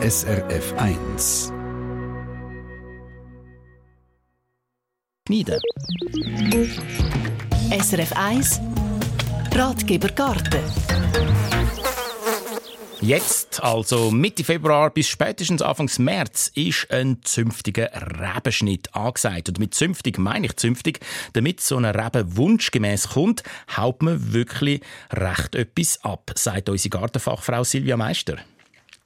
SRF 1. Schneiden. SRF 1 Ratgeber Garten. Jetzt, also Mitte Februar bis spätestens Anfang März, ist ein zünftiger Rebenschnitt angesagt. Und mit zünftig meine ich zünftig, damit so eine Rebe wunschgemäß kommt, haut man wirklich recht etwas ab, sagt unsere Gartenfachfrau Silvia Meister.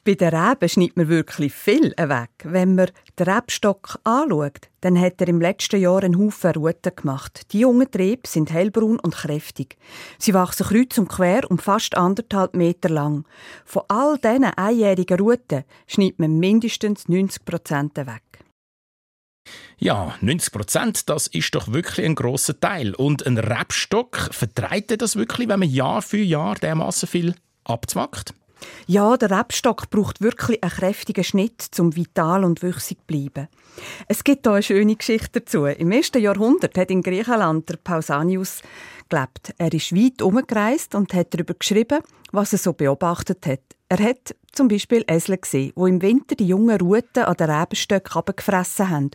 Bei den Reben schneidet man wirklich viel weg. Wenn man den Rebstock anschaut, dann hat er im letzten Jahr einen Haufen Ruten gemacht. Die jungen Triebe sind hellbraun und kräftig. Sie wachsen kreuz und quer und fast anderthalb Meter lang. Von all diesen einjährigen Ruten schneidet man mindestens 90 Prozent weg. Ja, 90 Prozent, das ist doch wirklich ein großer Teil. Und ein Rebstock vertreibt das wirklich, wenn man Jahr für Jahr dermaßen viel abzwackt? Ja, der Rebstock braucht wirklich einen kräftigen Schnitt, um vital und wüchsig zu bleiben. Es gibt hier eine schöne Geschichte dazu. Im ersten Jahrhundert hat in Griechenland der Pausanius gelebt. Er ist weit umgereist und hat darüber geschrieben, was er so beobachtet hat. Er hat zum Beispiel Esel gesehen, wo im Winter die jungen Ruten an den Rebenstöcken abgefressen haben.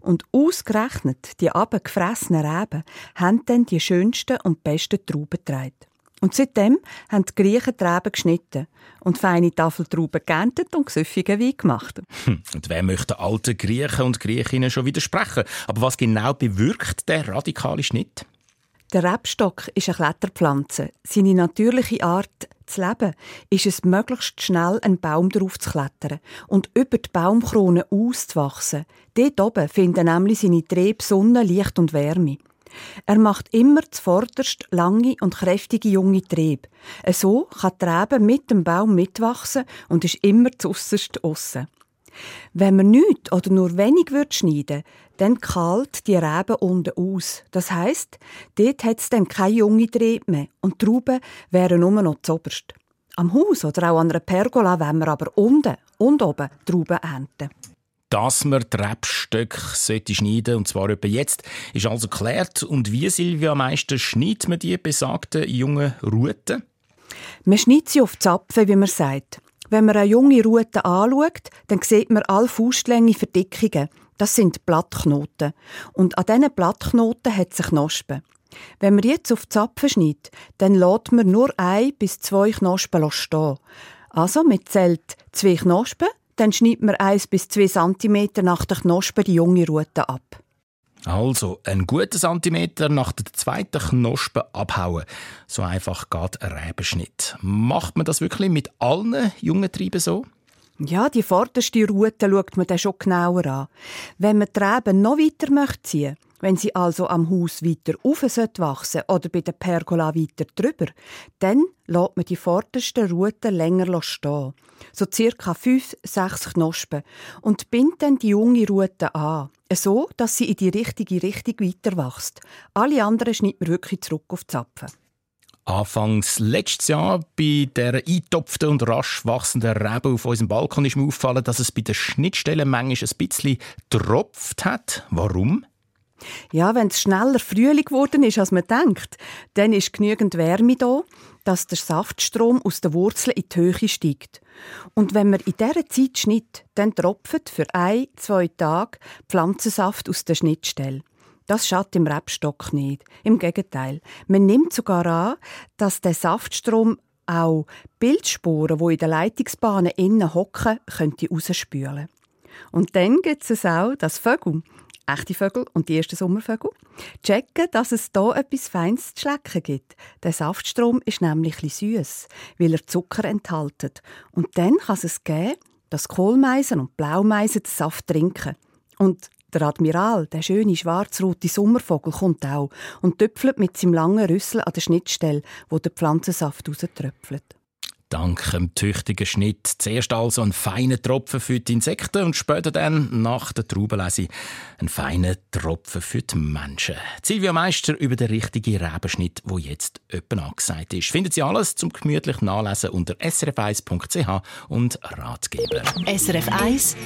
Und ausgerechnet die abgefressenen Reben haben dann die schönsten und besten Trauben getragen. Und seitdem haben die Griechen Reben geschnitten und feine Tafeltrauben geerntet und gesüffigen Wein gemacht. Hm, und wer möchte alten Griechen und Griechinnen schon widersprechen? Aber was genau bewirkt der radikale Schnitt? Der Rebstock ist eine Kletterpflanze. Seine natürliche Art zu leben ist es, möglichst schnell einen Baum drauf zu klettern und über die Baumkrone auszuwachsen. Dort oben finden nämlich seine Triebe Sonne, Licht und Wärme. Er macht immer zuvorderst lange und kräftige junge Triebe. So kann die Rebe mit dem Baum mitwachsen und ist immer zuerst aussen. Wenn man nichts oder nur wenig wird schneiden, dann kalt die Rebe unten aus. Das heisst, dort hat es dann keine junge Triebe mehr und die Trauben wären nur noch zuoberst. Am Haus oder auch an einer Pergola wollen wir aber unten und oben Trauben ernten dass man die Rebstöcke schneiden und zwar etwa jetzt, ist also geklärt. Und wie, Silvia Meister, schneidet man die besagten jungen Ruten? Man schneidet sie auf Zapfen, wie man sagt. Wenn man eine junge Rute anschaut, dann sieht man alle Faustlänge Verdickungen. Das sind Blattknoten. Und an diesen Blattknoten hat sich Knospen. Wenn man jetzt auf Zapfen schneidet, dann lässt man nur ein bis zwei Knospen stehen. Also, man zählt zwei Knospen, dann schneidet man 1 bis 2 cm nach der Knospe die junge Rute ab. Also, ein guter Zentimeter nach der zweiten Knospe abhauen. So einfach geht ein Rebenschnitt. Macht man das wirklich mit allen jungen Trieben so? Ja, die vorderste Rute schaut man dann schon genauer an. Wenn man die Reben noch weiter möchte ziehen wenn sie also am Haus weiter auf wachsen oder bei der Pergola weiter drüber, dann lässt man die vordersten Ruten länger stehen. So circa fünf, sechs Knospen. Und bindet dann die junge Rute an. So, dass sie in die richtige Richtung weiter wächst. Alle anderen schneidet man wirklich zurück auf die Zapfen. Anfangs letztes Jahr bei der eintopften und rasch wachsenden Rebe auf unserem Balkon ist mir aufgefallen, dass es bei den Schnittstellen manchmal ein bisschen tropft hat. Warum? Ja, wenn es schneller Frühling geworden ist, als man denkt, dann ist genügend Wärme da, dass der Saftstrom aus den Wurzeln in die Höhe steigt. Und wenn man in dieser Zeit schnitzt, dann tropft für ein, zwei Tage Pflanzensaft aus der Schnittstelle. Das schadet im Rebstock nicht. Im Gegenteil. Man nimmt sogar an, dass der Saftstrom auch Bildsporen, die in den Leitungsbahnen innen hocken, könnte rausspülen. Und dann gibt es auch, dass Vögel, echte Vögel und die ersten Sommervögel, checken, dass es hier etwas Feines zu schlecken gibt. Der Saftstrom ist nämlich süß, weil er Zucker enthält. Und dann kann es geben, dass Kohlmeisen und Blaumeisen den Saft trinken. Und der Admiral, der schöne schwarz-rote Sommervogel, kommt auch und töpfelt mit seinem langen Rüssel an der Schnittstelle, wo der Pflanzensaft rauströpfelt. Dank dem tüchtigen Schnitt zuerst also ein feiner Tropfen für die Insekten und später dann, nach der Traubenlese, ein feiner Tropfen für die Menschen. Silvia Meister über den richtigen Rebenschnitt, wo jetzt öppen angesagt ist. Finden Sie alles zum gemütlich Nachlesen unter srf1.ch und Ratgeber. SRF 1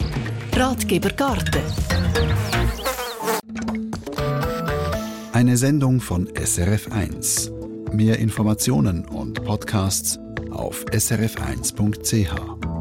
Ratgeber Garten Eine Sendung von SRF 1. Mehr Informationen und Podcasts auf srf1.ch.